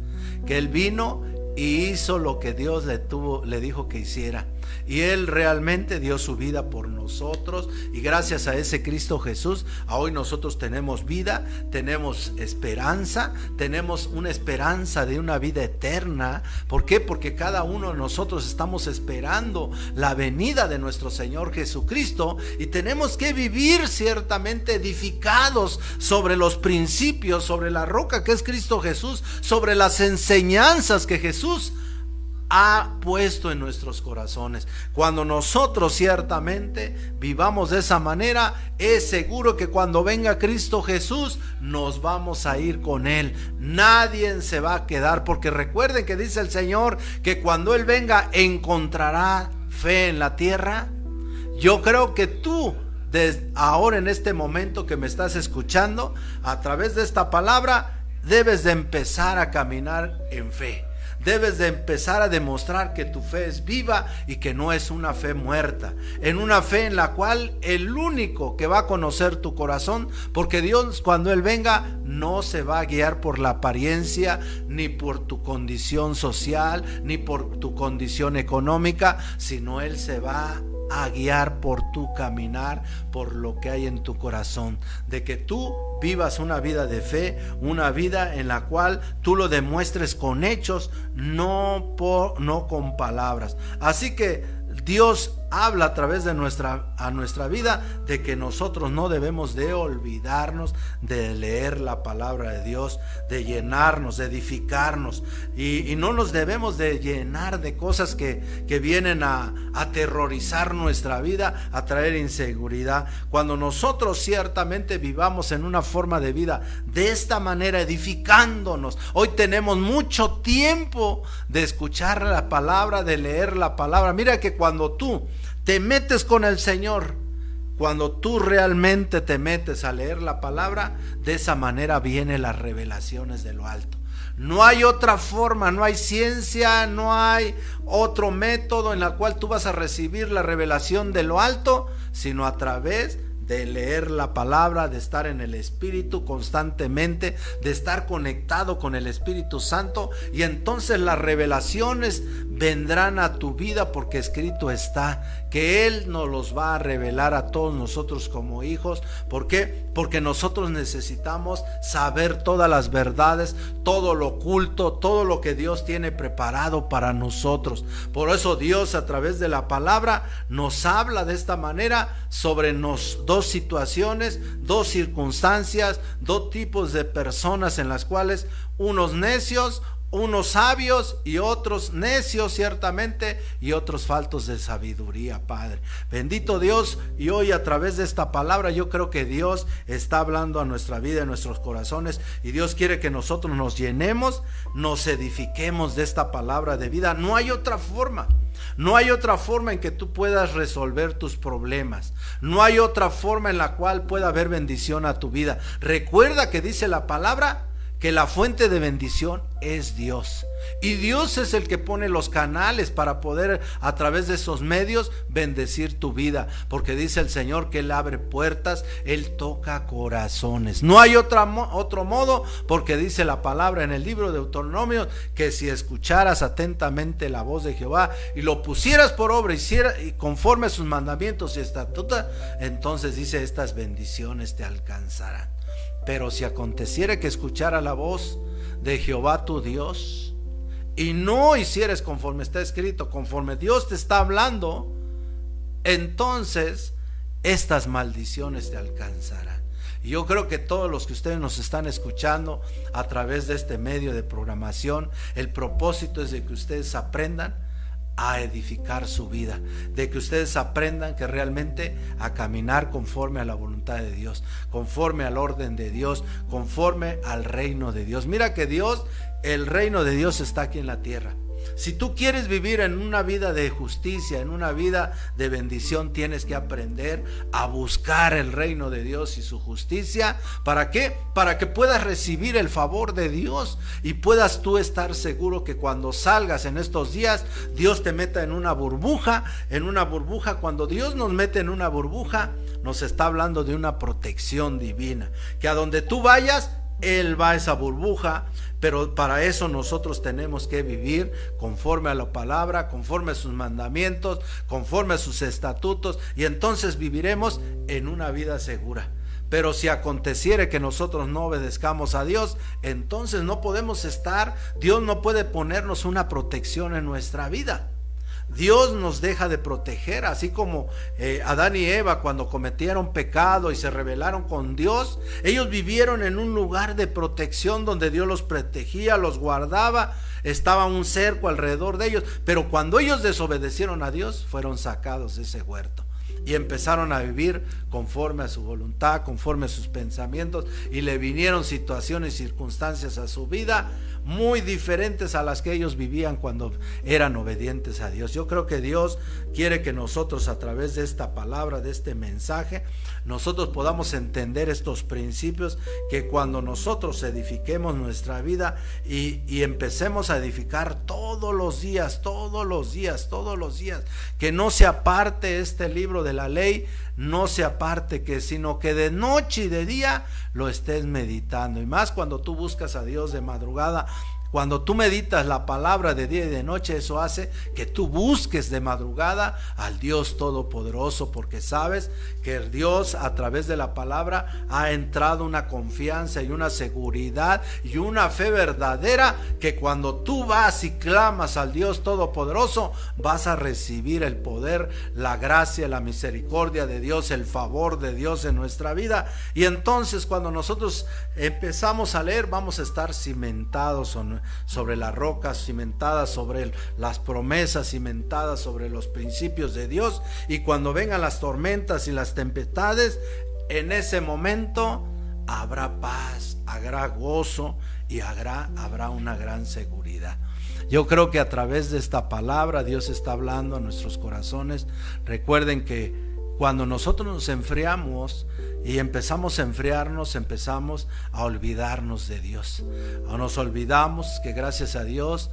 que Él vino y hizo lo que Dios le tuvo, le dijo que hiciera. Y Él realmente dio su vida por nosotros. Y gracias a ese Cristo Jesús, hoy nosotros tenemos vida, tenemos esperanza, tenemos una esperanza de una vida eterna. ¿Por qué? Porque cada uno de nosotros estamos esperando la venida de nuestro Señor Jesucristo. Y tenemos que vivir ciertamente edificados sobre los principios, sobre la roca que es Cristo Jesús, sobre las enseñanzas que Jesús ha puesto en nuestros corazones. Cuando nosotros ciertamente vivamos de esa manera, es seguro que cuando venga Cristo Jesús nos vamos a ir con Él. Nadie se va a quedar, porque recuerden que dice el Señor que cuando Él venga encontrará fe en la tierra. Yo creo que tú desde ahora en este momento que me estás escuchando, a través de esta palabra, debes de empezar a caminar en fe. Debes de empezar a demostrar que tu fe es viva y que no es una fe muerta. En una fe en la cual el único que va a conocer tu corazón, porque Dios cuando Él venga no se va a guiar por la apariencia, ni por tu condición social, ni por tu condición económica, sino Él se va a guiar por tu caminar, por lo que hay en tu corazón, de que tú vivas una vida de fe, una vida en la cual tú lo demuestres con hechos, no por no con palabras. Así que Dios habla a través de nuestra, a nuestra vida de que nosotros no debemos de olvidarnos de leer la palabra de Dios, de llenarnos, de edificarnos. Y, no nos debemos de llenar de cosas que, que vienen a aterrorizar nuestra vida, a traer inseguridad. Cuando nosotros ciertamente vivamos en una forma de vida de esta manera, edificándonos. Hoy tenemos mucho tiempo de escuchar la palabra, de leer la palabra. Mira que cuando tú te metes con el Señor, cuando tú realmente te metes a leer la palabra, de esa manera vienen las revelaciones de lo alto. No hay otra forma, no hay ciencia, no hay otro método en la cual tú vas a recibir la revelación de lo alto, sino a través de leer la palabra, de estar en el Espíritu constantemente, de estar conectado con el Espíritu Santo y entonces las revelaciones vendrán a tu vida porque escrito está que Él nos los va a revelar a todos nosotros como hijos. ¿Por qué? Porque nosotros necesitamos saber todas las verdades, todo lo oculto, todo lo que Dios tiene preparado para nosotros. Por eso Dios a través de la palabra nos habla de esta manera sobre nos, dos situaciones, dos circunstancias, dos tipos de personas en las cuales unos necios, unos sabios y otros necios ciertamente y otros faltos de sabiduría, Padre. Bendito Dios y hoy a través de esta palabra yo creo que Dios está hablando a nuestra vida, a nuestros corazones y Dios quiere que nosotros nos llenemos, nos edifiquemos de esta palabra de vida. No hay otra forma. No hay otra forma en que tú puedas resolver tus problemas. No hay otra forma en la cual pueda haber bendición a tu vida. Recuerda que dice la palabra que la fuente de bendición es Dios. Y Dios es el que pone los canales para poder a través de esos medios bendecir tu vida. Porque dice el Señor que Él abre puertas, Él toca corazones. No hay otra, otro modo porque dice la palabra en el libro de Autonomio que si escucharas atentamente la voz de Jehová y lo pusieras por obra hiciera, y conforme a sus mandamientos y estatutos, entonces dice estas bendiciones te alcanzarán. Pero si aconteciera que escuchara la voz de Jehová tu Dios y no hicieres conforme está escrito, conforme Dios te está hablando, entonces estas maldiciones te alcanzarán. Y yo creo que todos los que ustedes nos están escuchando a través de este medio de programación, el propósito es de que ustedes aprendan a edificar su vida, de que ustedes aprendan que realmente a caminar conforme a la voluntad de Dios, conforme al orden de Dios, conforme al reino de Dios. Mira que Dios, el reino de Dios está aquí en la tierra. Si tú quieres vivir en una vida de justicia, en una vida de bendición, tienes que aprender a buscar el reino de Dios y su justicia. ¿Para qué? Para que puedas recibir el favor de Dios y puedas tú estar seguro que cuando salgas en estos días, Dios te meta en una burbuja, en una burbuja. Cuando Dios nos mete en una burbuja, nos está hablando de una protección divina. Que a donde tú vayas, él va a esa burbuja, pero para eso nosotros tenemos que vivir conforme a la palabra, conforme a sus mandamientos, conforme a sus estatutos, y entonces viviremos en una vida segura. Pero si aconteciere que nosotros no obedezcamos a Dios, entonces no podemos estar, Dios no puede ponernos una protección en nuestra vida. Dios nos deja de proteger, así como eh, Adán y Eva cuando cometieron pecado y se rebelaron con Dios, ellos vivieron en un lugar de protección donde Dios los protegía, los guardaba, estaba un cerco alrededor de ellos, pero cuando ellos desobedecieron a Dios, fueron sacados de ese huerto y empezaron a vivir conforme a su voluntad, conforme a sus pensamientos y le vinieron situaciones y circunstancias a su vida muy diferentes a las que ellos vivían cuando eran obedientes a Dios. Yo creo que Dios quiere que nosotros a través de esta palabra, de este mensaje, nosotros podamos entender estos principios que cuando nosotros edifiquemos nuestra vida y, y empecemos a edificar todos los días, todos los días, todos los días, que no se aparte este libro de la ley, no se aparte que, sino que de noche y de día lo estés meditando. Y más cuando tú buscas a Dios de madrugada, Cuando tú meditas la palabra de día y de noche, eso hace que tú busques de madrugada al Dios Todopoderoso, porque sabes que el Dios a través de la palabra ha entrado una confianza y una seguridad y una fe verdadera que cuando tú vas y clamas al Dios Todopoderoso, vas a recibir el poder, la gracia, la misericordia de Dios, el favor de Dios en nuestra vida. Y entonces cuando nosotros empezamos a leer, vamos a estar cimentados sobre las rocas, cimentadas sobre las promesas, cimentadas sobre los principios de Dios. Y cuando vengan las tormentas y las tempestades, en ese momento habrá paz, habrá gozo y habrá, habrá una gran seguridad. Yo creo que a través de esta palabra Dios está hablando a nuestros corazones. Recuerden que cuando nosotros nos enfriamos y empezamos a enfriarnos, empezamos a olvidarnos de Dios. Nos olvidamos que gracias a Dios,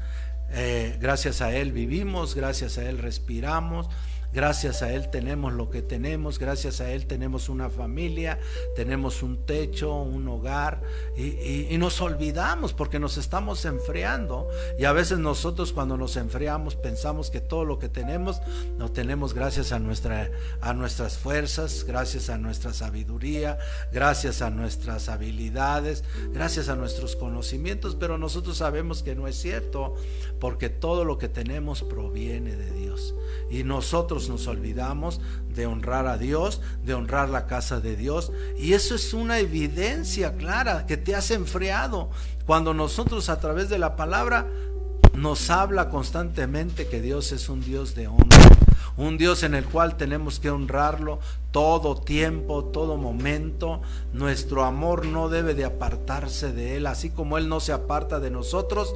eh, gracias a Él vivimos, gracias a Él respiramos, Gracias a Él tenemos lo que tenemos, gracias a Él tenemos una familia, tenemos un techo, un hogar y, nos olvidamos porque nos estamos enfriando. Y a veces nosotros cuando nos enfriamos pensamos que todo lo que tenemos lo tenemos gracias a, nuestra, a nuestras fuerzas, gracias a nuestra sabiduría, gracias a nuestras habilidades, gracias a nuestros conocimientos, pero nosotros sabemos que no es cierto porque todo lo que tenemos proviene de Dios. Y nosotros nos olvidamos de honrar a Dios, de honrar la casa de Dios. Y eso es una evidencia clara que te has enfriado. Cuando nosotros a través de la palabra nos habla constantemente que Dios es un Dios de honra, un Dios en el cual tenemos que honrarlo todo tiempo, todo momento. Nuestro amor no debe de apartarse de Él, así como Él no se aparta de nosotros.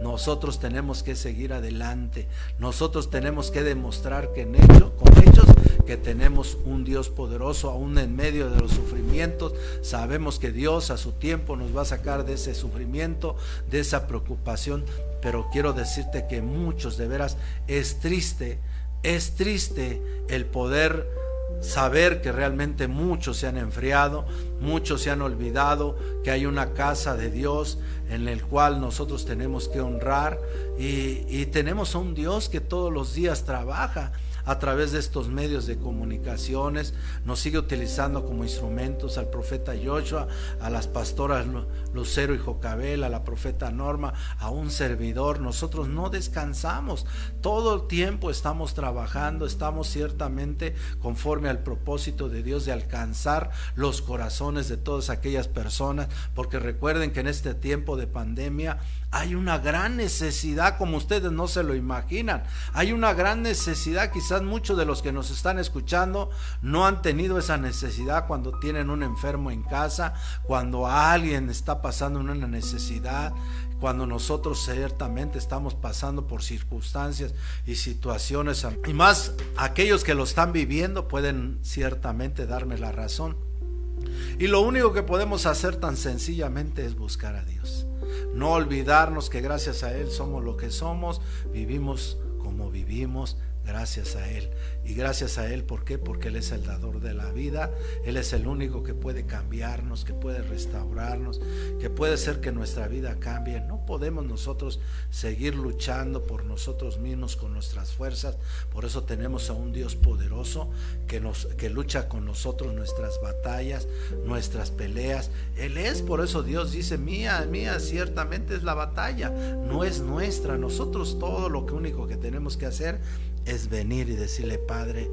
Nosotros tenemos que seguir adelante. Nosotros tenemos que demostrar que en hecho, con hechos que tenemos un Dios poderoso aún en medio de los sufrimientos. Sabemos que Dios a su tiempo nos va a sacar de ese sufrimiento, de esa preocupación. Pero quiero decirte que muchos de veras es triste, es triste el poder saber que realmente muchos se han enfriado, muchos se han olvidado que hay una casa de Dios en el cual nosotros tenemos que honrar y, y tenemos a un Dios que todos los días trabaja a través de estos medios de comunicaciones, nos sigue utilizando como instrumentos al profeta Joshua, a las pastoras Lucero y Jocabel, a la profeta Norma, a un servidor. Nosotros no descansamos, todo el tiempo estamos trabajando, estamos ciertamente conforme al propósito de Dios de alcanzar los corazones de todas aquellas personas, porque recuerden que en este tiempo de pandemia hay una gran necesidad, como ustedes no se lo imaginan. Hay una gran necesidad, quizás muchos de los que nos están escuchando no han tenido esa necesidad cuando tienen un enfermo en casa, cuando alguien está pasando una necesidad, cuando nosotros ciertamente estamos pasando por circunstancias y situaciones. Y más aquellos que lo están viviendo pueden ciertamente darme la razón. Y lo único que podemos hacer tan sencillamente es buscar a Dios. No olvidarnos que gracias a Él somos lo que somos, vivimos como vivimos, gracias a Él. Y gracias a Él, ¿por qué? Porque Él es el dador de la vida, Él es el único que puede cambiarnos, que puede restaurarnos, que puede ser que nuestra vida cambie. No podemos nosotros seguir luchando por nosotros mismos con nuestras fuerzas. Por eso tenemos a un Dios poderoso que, nos, que lucha con nosotros nuestras batallas, nuestras peleas. Él es, por eso Dios dice, mía, mía, ciertamente es la batalla, no es nuestra. Nosotros todo lo que único que tenemos que hacer es venir y decirle, Padre,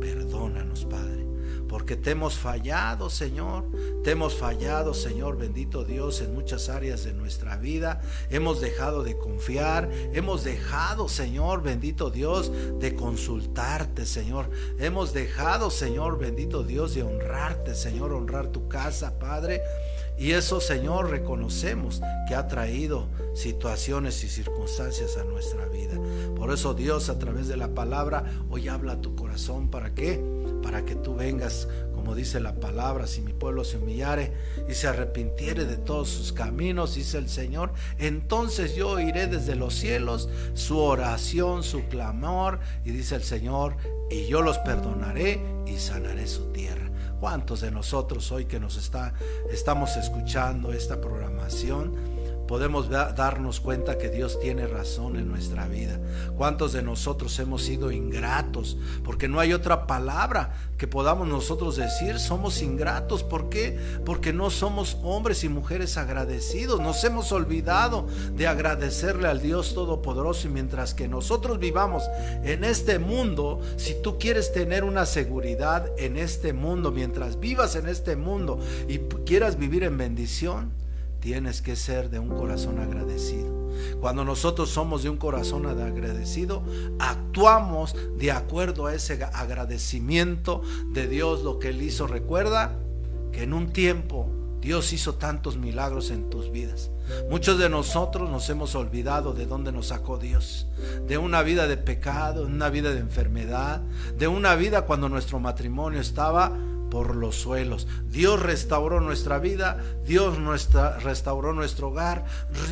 perdónanos, Padre, porque te hemos fallado, Señor, te hemos fallado, Señor, bendito Dios, en muchas áreas de nuestra vida, hemos dejado de confiar, hemos dejado, Señor, bendito Dios, de consultarte, Señor, hemos dejado, Señor, bendito Dios, de honrarte, Señor, honrar tu casa, Padre. Y eso, Señor, reconocemos que ha traído situaciones y circunstancias a nuestra vida. Por eso Dios a través de la palabra hoy habla a tu corazón. ¿Para qué? Para que tú vengas, como dice la palabra, si mi pueblo se humillare y se arrepintiere de todos sus caminos, dice el Señor, entonces yo iré desde los cielos su oración, su clamor, y dice el Señor, y yo los perdonaré y sanaré su tierra. ¿Cuántos de nosotros hoy que nos está, estamos escuchando esta programación? Podemos darnos cuenta que Dios tiene razón en nuestra vida. ¿Cuántos de nosotros hemos sido ingratos? Porque no hay otra palabra que podamos nosotros decir, somos ingratos. ¿Por qué? Porque no somos hombres y mujeres agradecidos. Nos hemos olvidado de agradecerle al Dios Todopoderoso y mientras que nosotros vivamos en este mundo, si tú quieres tener una seguridad en este mundo, mientras vivas en este mundo y quieras vivir en bendición, tienes que ser de un corazón agradecido. Cuando nosotros somos de un corazón agradecido, actuamos de acuerdo a ese agradecimiento de Dios, lo que Él hizo. Recuerda que en un tiempo Dios hizo tantos milagros en tus vidas. Muchos de nosotros nos hemos olvidado de dónde nos sacó Dios. De una vida de pecado, de una vida de enfermedad, de una vida cuando nuestro matrimonio estaba por los suelos. Dios restauró nuestra vida, Dios nuestra, restauró nuestro hogar,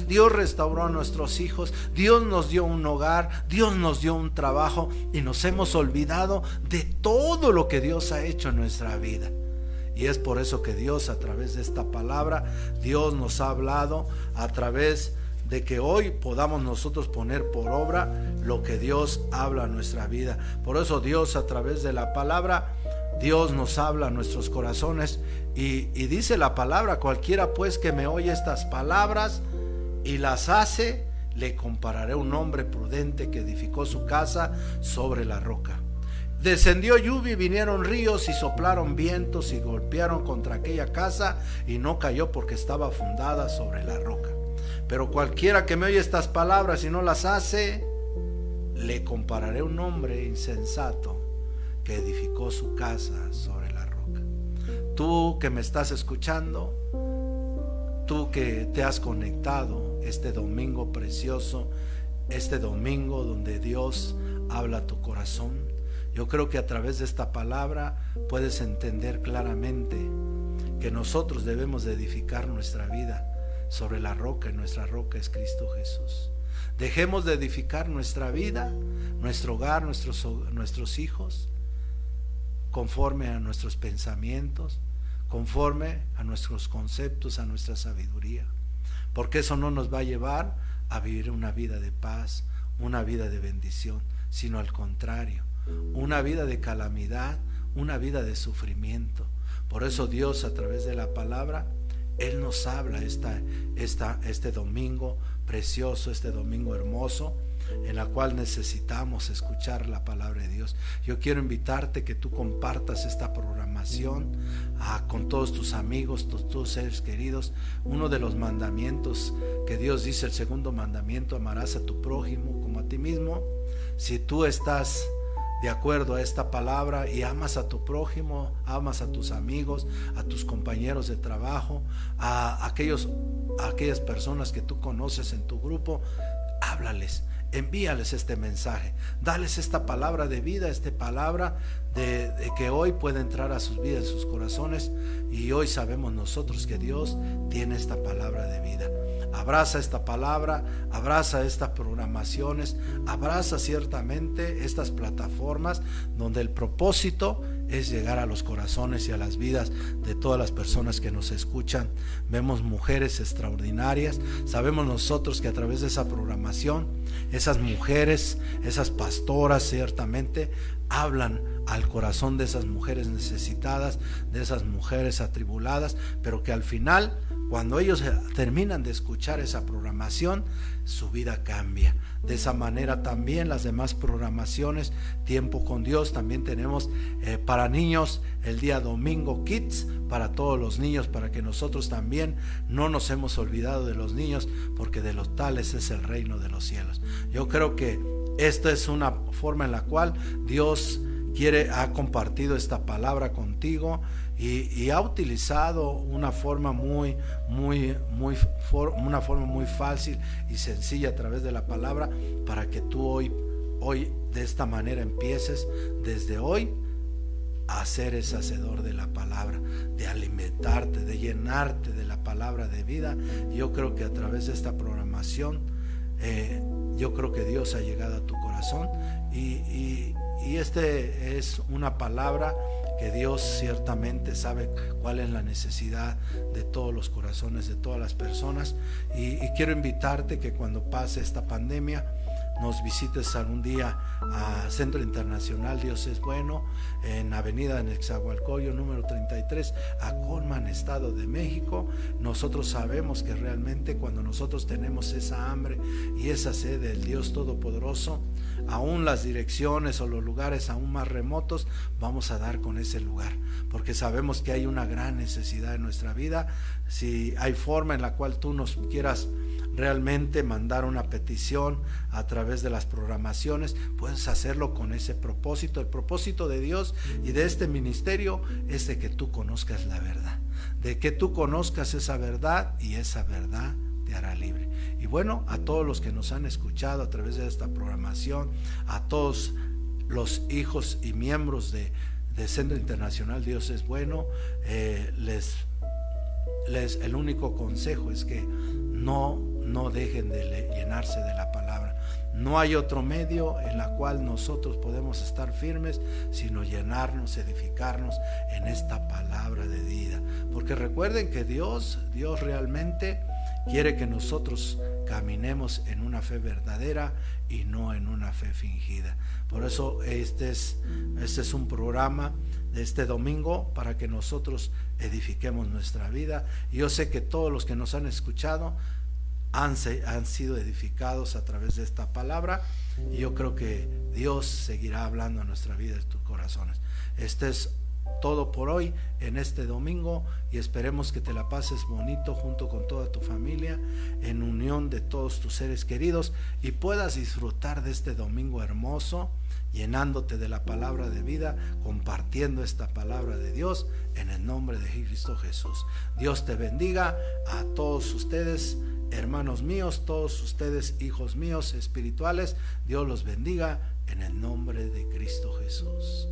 Dios restauró a nuestros hijos, Dios nos dio un hogar, Dios nos dio un trabajo y nos hemos olvidado de todo lo que Dios ha hecho en nuestra vida. Y es por eso que Dios a través de esta palabra, Dios nos ha hablado a través de que hoy podamos nosotros poner por obra lo que Dios habla en nuestra vida. Por eso Dios a través de la palabra Dios nos habla a nuestros corazones y, dice la palabra, cualquiera pues que me oye estas palabras y las hace, le compararé un hombre prudente que edificó su casa sobre la roca. Descendió lluvia y vinieron ríos y soplaron vientos y golpearon contra aquella casa y no cayó porque estaba fundada sobre la roca. Pero cualquiera que me oye estas palabras y no las hace, le compararé un hombre insensato edificó su casa sobre la roca. Tú que me estás escuchando, tú que te has conectado este domingo precioso, este domingo donde Dios habla tu corazón, yo creo que a través de esta palabra puedes entender claramente que nosotros debemos de edificar nuestra vida sobre la roca y nuestra roca es Cristo Jesús. Dejemos de edificar nuestra vida, nuestro hogar, nuestros, nuestros hijos, conforme a nuestros pensamientos, conforme a nuestros conceptos, a nuestra sabiduría. Porque eso no nos va a llevar a vivir una vida de paz, una vida de bendición, sino al contrario, una vida de calamidad, una vida de sufrimiento. Por eso Dios a través de la palabra, Él nos habla esta, esta, este domingo precioso, este domingo hermoso en la cual necesitamos escuchar la palabra de Dios. Yo quiero invitarte que tú compartas esta programación ah, con todos tus amigos, tus, tus seres queridos. Uno de los mandamientos que Dios dice, el segundo mandamiento, amarás a tu prójimo como a ti mismo. Si tú estás de acuerdo a esta palabra y amas a tu prójimo, amas a tus amigos, a tus compañeros de trabajo, a aquellos a aquellas personas que tú conoces en tu grupo, háblales envíales este mensaje, dales esta palabra de vida, esta palabra de, que hoy puede entrar a sus vidas, sus corazones. Y hoy sabemos nosotros que Dios tiene esta palabra de vida. Abraza esta palabra, abraza estas programaciones, abraza ciertamente estas plataformas donde el propósito es llegar a los corazones y a las vidas de todas las personas que nos escuchan. Vemos mujeres extraordinarias. Sabemos nosotros que a través de esa programación, esas mujeres, esas pastoras ciertamente hablan al corazón de esas mujeres necesitadas, de esas mujeres atribuladas, pero que al final, cuando ellos terminan de escuchar esa programación, su vida cambia. De esa manera también las demás programaciones, Tiempo con Dios, también tenemos eh, para niños el día domingo Kids, para todos los niños, para que nosotros también no nos hemos olvidado de los niños, porque de los tales es el reino de los cielos. Yo creo que esta es una forma en la cual Dios quiere, ha compartido esta palabra contigo y, ha utilizado una forma muy, muy, muy, una forma muy fácil y sencilla a través de la palabra para que tú hoy, hoy de esta manera empieces desde hoy a ser ese hacedor de la palabra, de alimentarte, de llenarte de la palabra de vida. Yo creo que a través de esta programación, eh, yo creo que Dios ha llegado a tu corazón y, y, y este es una palabra que Dios ciertamente sabe cuál es la necesidad de todos los corazones, de todas las personas. Y, quiero invitarte que cuando pase esta pandemia, nos visites algún día a Centro Internacional Dios es Bueno, en Avenida Nexahualcoyo número 33, a Colman, Estado de México. Nosotros sabemos que realmente cuando nosotros tenemos esa hambre y esa sed del Dios Todopoderoso, aún las direcciones o los lugares aún más remotos, vamos a dar con ese lugar, porque sabemos que hay una gran necesidad en nuestra vida. Si hay forma en la cual tú nos quieras realmente mandar una petición a través de las programaciones, puedes hacerlo con ese propósito. El propósito de Dios y de este ministerio es de que tú conozcas la verdad, de que tú conozcas esa verdad y esa verdad Y bueno, a todos los que nos han escuchado a través de esta programación, a todos los hijos y miembros de, Centro Internacional Dios es Bueno, eh, les, les, el único consejo es que no no dejen de llenarse de la palabra. No hay otro medio en la cual nosotros podemos estar firmes, sino llenarnos, edificarnos en esta palabra de vida. Porque recuerden que Dios, Dios realmente quiere que nosotros caminemos en una fe verdadera y no en una fe fingida. Por eso este es, este es un programa de este domingo para que nosotros edifiquemos nuestra vida. Yo sé que todos los que nos han escuchado han, han sido edificados a través de esta palabra y yo creo que Dios seguirá hablando en nuestra vida, en tus corazones. Este es todo por hoy en este domingo y esperemos que te la pases bonito junto con toda tu familia, en unión de todos tus seres queridos y puedas disfrutar de este domingo hermoso, llenándote de la palabra de vida, compartiendo esta palabra de Dios en el nombre de Cristo Jesús. Dios te bendiga a todos ustedes hermanos míos, todos ustedes hijos míos espirituales, Dios los bendiga en el nombre de Cristo Jesús.